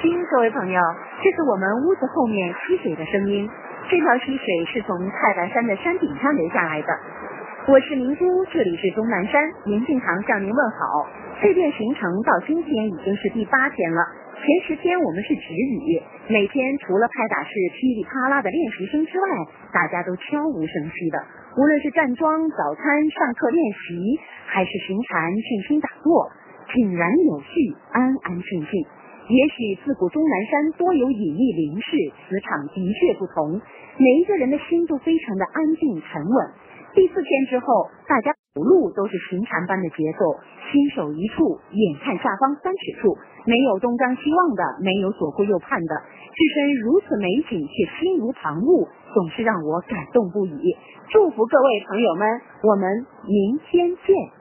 亲，各位朋友，这是我们屋子后面溪水的声音。这条溪水是从太白山的山顶上流下来的。我是明珠，这里是终南山，严敬堂向您问好。这遍行程到今天已经是第八天了，前十天我们是止雨，每天除了拍打式噼里啪啦的练习声之外，大家都悄无声息的，无论是站桩、早餐、上课练习，还是行禅、静心打坐，井然有序，安安静静。也许自古终南山多有隐秘灵士，磁场的确不同，每一个人的心都非常的安静沉稳。第四天之后，大家走路都是行禅般的节奏，心守一处，眼看下方三尺处，没有东张西望的，没有左顾右盼的，置身如此美景却心如旁骛，总是让我感动不已。祝福各位朋友们，我们明天见。